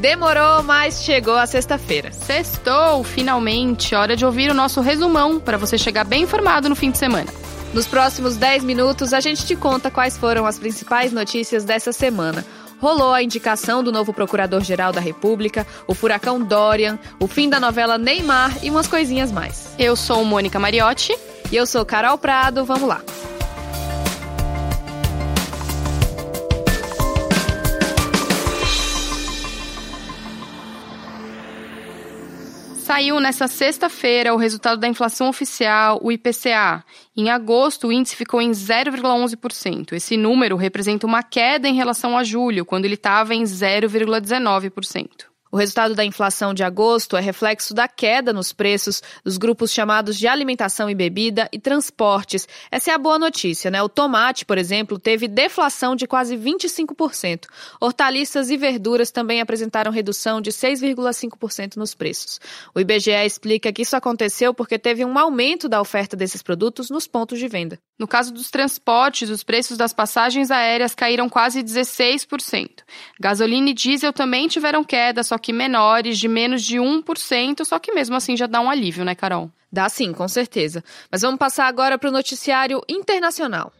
Demorou, mas chegou a sexta-feira. Sextou, finalmente. Hora de ouvir o nosso resumão para você chegar bem informado no fim de semana. Nos próximos 10 minutos, a gente te conta quais foram as principais notícias dessa semana. Rolou a indicação do novo Procurador-Geral da República, o furacão Dorian, o fim da novela Neymar e umas coisinhas mais. Eu sou Mônica Mariotti. E eu sou Carol Prado. Vamos lá. Saiu nessa sexta-feira o resultado da inflação oficial, o IPCA. Em agosto, o índice ficou em 0,11%. Esse número representa uma queda em relação a julho, quando ele estava em 0,19%. O resultado da inflação de agosto é reflexo da queda nos preços dos grupos chamados de alimentação e bebida e transportes. Essa é a boa notícia, né? O tomate, por exemplo, teve deflação de quase 25%. Hortaliças e verduras também apresentaram redução de 6,5% nos preços. O IBGE explica que isso aconteceu porque teve um aumento da oferta desses produtos nos pontos de venda. No caso dos transportes, os preços das passagens aéreas caíram quase 16%. Gasolina e diesel também tiveram queda, só que menores, de menos de 1%, só que mesmo assim já dá um alívio, né, Carol? Dá sim, com certeza. Mas vamos passar agora para o noticiário internacional.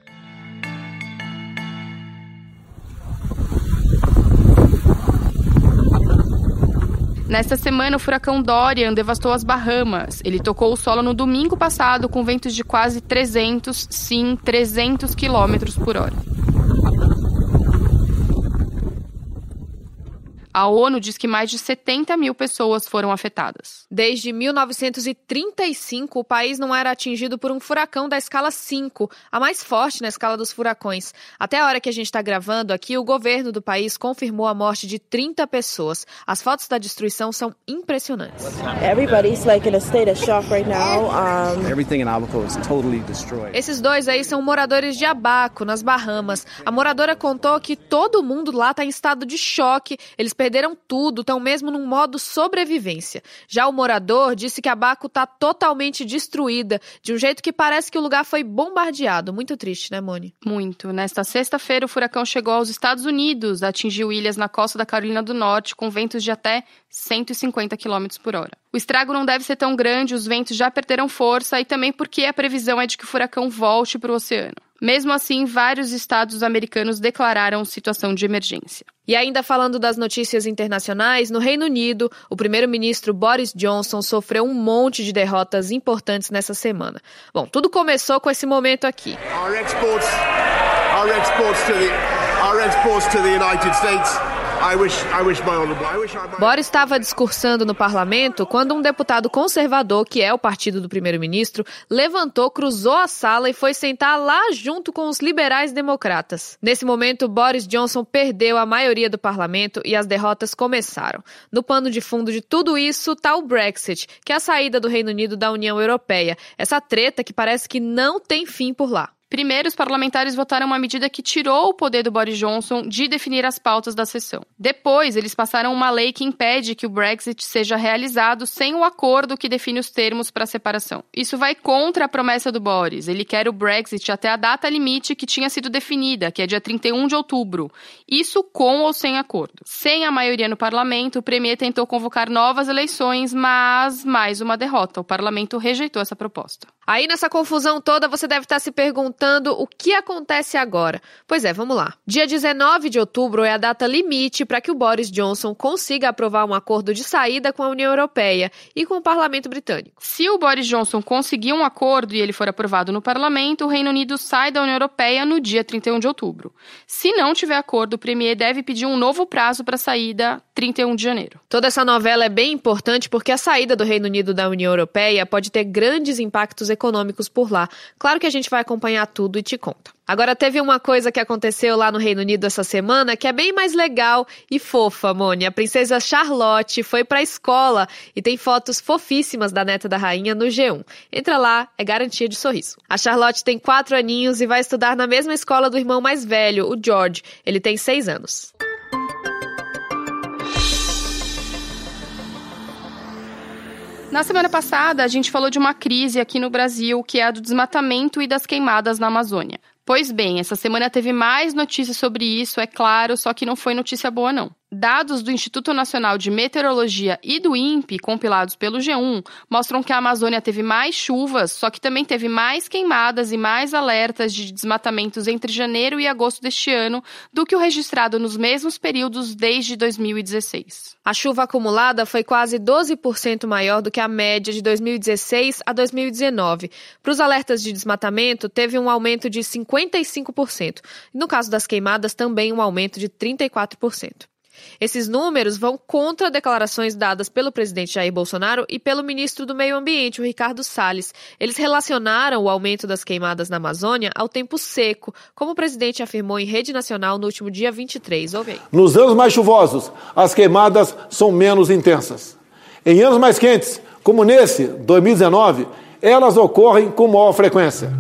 Nesta semana, o furacão Dorian devastou as Bahamas. Ele tocou o solo no domingo passado com ventos de quase 300, sim, 300 quilômetros por hora. A ONU diz que mais de 70 mil pessoas foram afetadas. Desde 1935, o país não era atingido por um furacão da escala 5, a mais forte na escala dos furacões. Até a hora que a gente está gravando aqui, o governo do país confirmou a morte de 30 pessoas. As fotos da destruição são impressionantes. Everybody's like in a state of shock right now. Um... Everything in Abaco is totally destroyed. Esses dois aí são moradores de Abaco, nas Bahamas. A moradora contou que todo mundo lá está em estado de choque. Eles perderam tudo, estão mesmo num modo sobrevivência. Já o morador disse que a Baco está totalmente destruída, de um jeito que parece que o lugar foi bombardeado. Muito triste, né, Moni? Muito. Nesta sexta-feira, o furacão chegou aos Estados Unidos, atingiu ilhas na costa da Carolina do Norte, com ventos de até 150 km por hora. O estrago não deve ser tão grande, os ventos já perderam força e também porque a previsão é de que o furacão volte para o oceano. Mesmo assim, vários estados americanos declararam situação de emergência. E ainda falando das notícias internacionais, no Reino Unido, o primeiro-ministro Boris Johnson sofreu um monte de derrotas importantes nessa semana. Bom, tudo começou com esse momento aqui. Our exports, our exports to the, our exports to the United States Boris estava discursando no parlamento quando um deputado conservador, que é o partido do primeiro-ministro, levantou, cruzou a sala e foi sentar lá junto com os liberais democratas. Nesse momento, Boris Johnson perdeu a maioria do parlamento e as derrotas começaram. No pano de fundo de tudo isso está o Brexit, que é a saída do Reino Unido da União Europeia. Essa treta que parece que não tem fim por lá. Primeiro, os parlamentares votaram uma medida que tirou o poder do Boris Johnson de definir as pautas da sessão. Depois, eles passaram uma lei que impede que o Brexit seja realizado sem o acordo que define os termos para a separação. Isso vai contra a promessa do Boris. Ele quer o Brexit até a data limite que tinha sido definida, que é dia 31 de outubro. Isso com ou sem acordo. Sem a maioria no parlamento, o Premier tentou convocar novas eleições, mas mais uma derrota. O parlamento rejeitou essa proposta. Aí nessa confusão toda você deve estar se perguntando o que acontece agora. Pois é, vamos lá. Dia 19 de outubro é a data limite para que o Boris Johnson consiga aprovar um acordo de saída com a União Europeia e com o Parlamento Britânico. Se o Boris Johnson conseguir um acordo e ele for aprovado no Parlamento, o Reino Unido sai da União Europeia no dia 31 de outubro. Se não tiver acordo, o Premier deve pedir um novo prazo para a saída 31 de janeiro. Toda essa novela é bem importante porque a saída do Reino Unido da União Europeia pode ter grandes impactos econômicos econômicos por lá. Claro que a gente vai acompanhar tudo e te conta. Agora, teve uma coisa que aconteceu lá no Reino Unido essa semana que é bem mais legal e fofa, Moni. A princesa Charlotte foi pra escola e tem fotos fofíssimas da neta da rainha no G1. Entra lá, é garantia de sorriso. A Charlotte tem quatro aninhos e vai estudar na mesma escola do irmão mais velho, o George. Ele tem seis anos. Na semana passada, a gente falou de uma crise aqui no Brasil, que é a do desmatamento e das queimadas na Amazônia. Pois bem, essa semana teve mais notícias sobre isso, é claro, só que não foi notícia boa, não. Dados do Instituto Nacional de Meteorologia e do INPE, compilados pelo G1, mostram que a Amazônia teve mais chuvas, só que também teve mais queimadas e mais alertas de desmatamentos entre janeiro e agosto deste ano do que o registrado nos mesmos períodos desde 2016. A chuva acumulada foi quase 12% maior do que a média de 2016 a 2019. Para os alertas de desmatamento, teve um aumento de 55%. E no caso das queimadas, também um aumento de 34%. Esses números vão contra declarações dadas pelo presidente Jair Bolsonaro e pelo ministro do Meio Ambiente, o Ricardo Salles. Eles relacionaram o aumento das queimadas na Amazônia ao tempo seco, como o presidente afirmou em rede nacional no último dia 23. Ouve aí. Nos anos mais chuvosos, as queimadas são menos intensas. Em anos mais quentes, como nesse, 2019, elas ocorrem com maior frequência.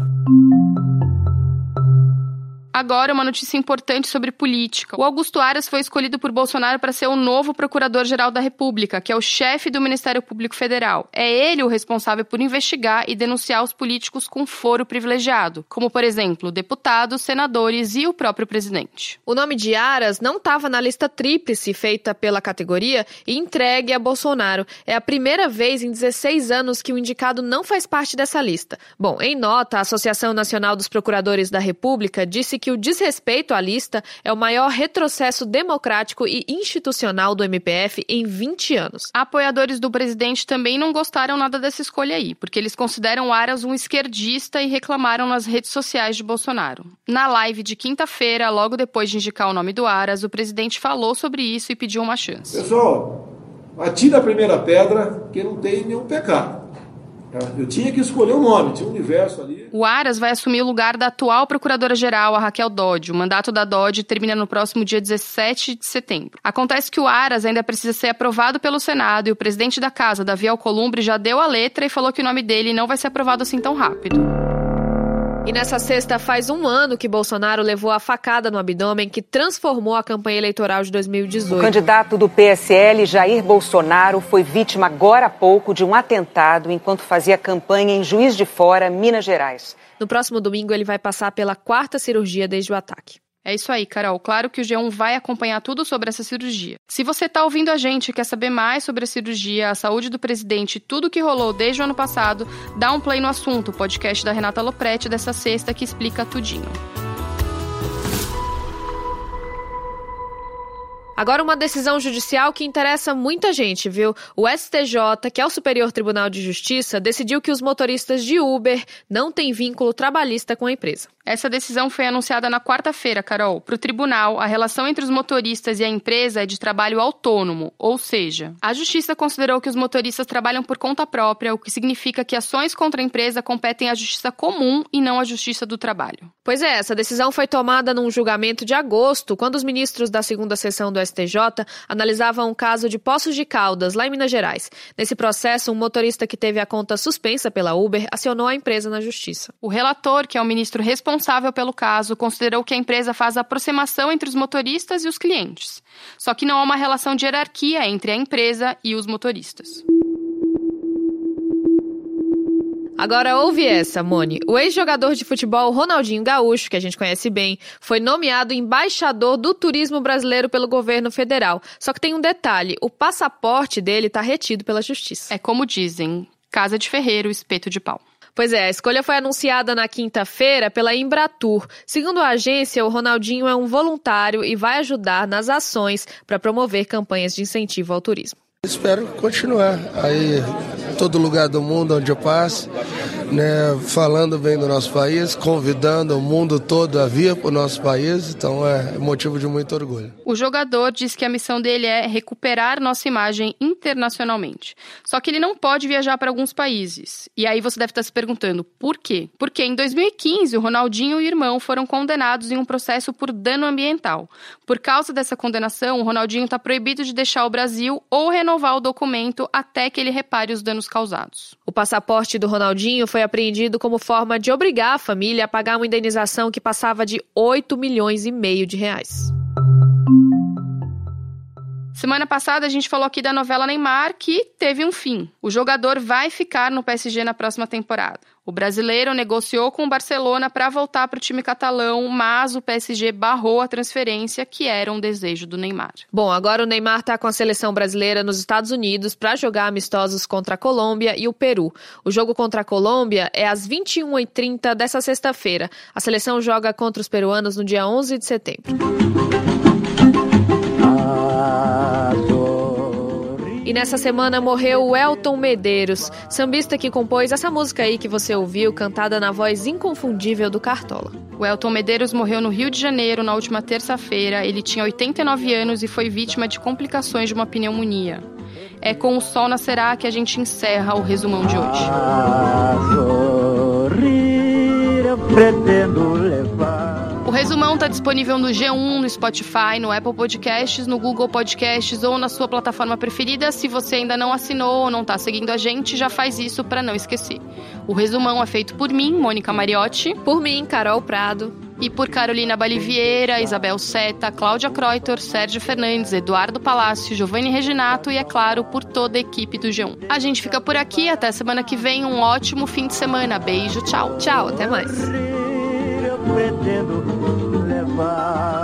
Agora, uma notícia importante sobre política. O Augusto Aras foi escolhido por Bolsonaro para ser o novo Procurador-Geral da República, que é o chefe do Ministério Público Federal. É ele o responsável por investigar e denunciar os políticos com foro privilegiado, como, por exemplo, deputados, senadores e o próprio presidente. O nome de Aras não estava na lista tríplice feita pela categoria e entregue a Bolsonaro. É a primeira vez em 16 anos que o indicado não faz parte dessa lista. Bom, em nota, a Associação Nacional dos Procuradores da República disse que o desrespeito à lista é o maior retrocesso democrático e institucional do MPF em 20 anos. Apoiadores do presidente também não gostaram nada dessa escolha aí, porque eles consideram Aras um esquerdista e reclamaram nas redes sociais de Bolsonaro. Na live de quinta-feira, logo depois de indicar o nome do Aras, o presidente falou sobre isso e pediu uma chance. Pessoal, atira a primeira pedra que não tem nenhum pecado. Eu tinha que escolher o nome, tinha um universo ali. O Aras vai assumir o lugar da atual procuradora-geral, a Raquel Dodge. O mandato da Dodge termina no próximo dia 17 de setembro. Acontece que o Aras ainda precisa ser aprovado pelo Senado e o presidente da casa, Davi Alcolumbre, já deu a letra e falou que o nome dele não vai ser aprovado assim tão rápido. E nessa sexta faz um ano que Bolsonaro levou a facada no abdômen que transformou a campanha eleitoral de 2018. O candidato do PSL, Jair Bolsonaro, foi vítima agora há pouco de um atentado enquanto fazia campanha em Juiz de Fora, Minas Gerais. No próximo domingo, ele vai passar pela quarta cirurgia desde o ataque. É isso aí, Carol. Claro que o G1 vai acompanhar tudo sobre essa cirurgia. Se você está ouvindo a gente e quer saber mais sobre a cirurgia, a saúde do presidente e tudo que rolou desde o ano passado, dá um play no assunto, o podcast da Renata Lopretti dessa sexta que explica tudinho. Agora, uma decisão judicial que interessa muita gente, viu? O STJ, que é o Superior Tribunal de Justiça, decidiu que os motoristas de Uber não têm vínculo trabalhista com a empresa. Essa decisão foi anunciada na quarta-feira, Carol. Para o tribunal, a relação entre os motoristas e a empresa é de trabalho autônomo, ou seja, a justiça considerou que os motoristas trabalham por conta própria, o que significa que ações contra a empresa competem à justiça comum e não à justiça do trabalho. Pois é, essa decisão foi tomada num julgamento de agosto, quando os ministros da segunda sessão do STJ analisavam um caso de Poços de Caldas, lá em Minas Gerais. Nesse processo, um motorista que teve a conta suspensa pela Uber acionou a empresa na justiça. O relator, que é o ministro responsável responsável pelo caso considerou que a empresa faz aproximação entre os motoristas e os clientes. Só que não há uma relação de hierarquia entre a empresa e os motoristas. Agora ouve essa, Mone. O ex-jogador de futebol Ronaldinho Gaúcho, que a gente conhece bem, foi nomeado embaixador do turismo brasileiro pelo governo federal. Só que tem um detalhe: o passaporte dele está retido pela justiça. É como dizem: casa de ferreiro, espeto de pau. Pois é, a escolha foi anunciada na quinta-feira pela Embratur. Segundo a agência, o Ronaldinho é um voluntário e vai ajudar nas ações para promover campanhas de incentivo ao turismo. Espero continuar aí todo lugar do mundo onde eu passo né, falando bem do nosso país, convidando o mundo todo a vir para o nosso país, então é motivo de muito orgulho. O jogador diz que a missão dele é recuperar nossa imagem internacionalmente. Só que ele não pode viajar para alguns países. E aí você deve estar se perguntando, por quê? Porque em 2015 o Ronaldinho e o irmão foram condenados em um processo por dano ambiental. Por causa dessa condenação, o Ronaldinho está proibido de deixar o Brasil ou renovar o documento até que ele repare os danos causados. O passaporte do Ronaldinho foi apreendido como forma de obrigar a família a pagar uma indenização que passava de 8 milhões e meio de reais. Semana passada a gente falou aqui da novela Neymar, que teve um fim. O jogador vai ficar no PSG na próxima temporada. O brasileiro negociou com o Barcelona para voltar para o time catalão, mas o PSG barrou a transferência, que era um desejo do Neymar. Bom, agora o Neymar está com a seleção brasileira nos Estados Unidos para jogar amistosos contra a Colômbia e o Peru. O jogo contra a Colômbia é às 21h30 dessa sexta-feira. A seleção joga contra os peruanos no dia 11 de setembro. E nessa semana morreu o Elton Medeiros, sambista que compôs essa música aí que você ouviu, cantada na voz inconfundível do Cartola. O Elton Medeiros morreu no Rio de Janeiro na última terça-feira. Ele tinha 89 anos e foi vítima de complicações de uma pneumonia. É com o Sol Nascerá que a gente encerra o resumão de hoje. A sorrir, eu pretendo levar o resumão está disponível no G1, no Spotify, no Apple Podcasts, no Google Podcasts ou na sua plataforma preferida. Se você ainda não assinou ou não está seguindo a gente, já faz isso para não esquecer. O resumão é feito por mim, Mônica Mariotti. Por mim, Carol Prado. E por Carolina Balivieira, Isabel Seta, Cláudia Kreuter, Sérgio Fernandes, Eduardo Palácio, Giovanni Reginato e, é claro, por toda a equipe do G1. A gente fica por aqui. Até semana que vem. Um ótimo fim de semana. Beijo, tchau. Tchau, até mais pretendo levar.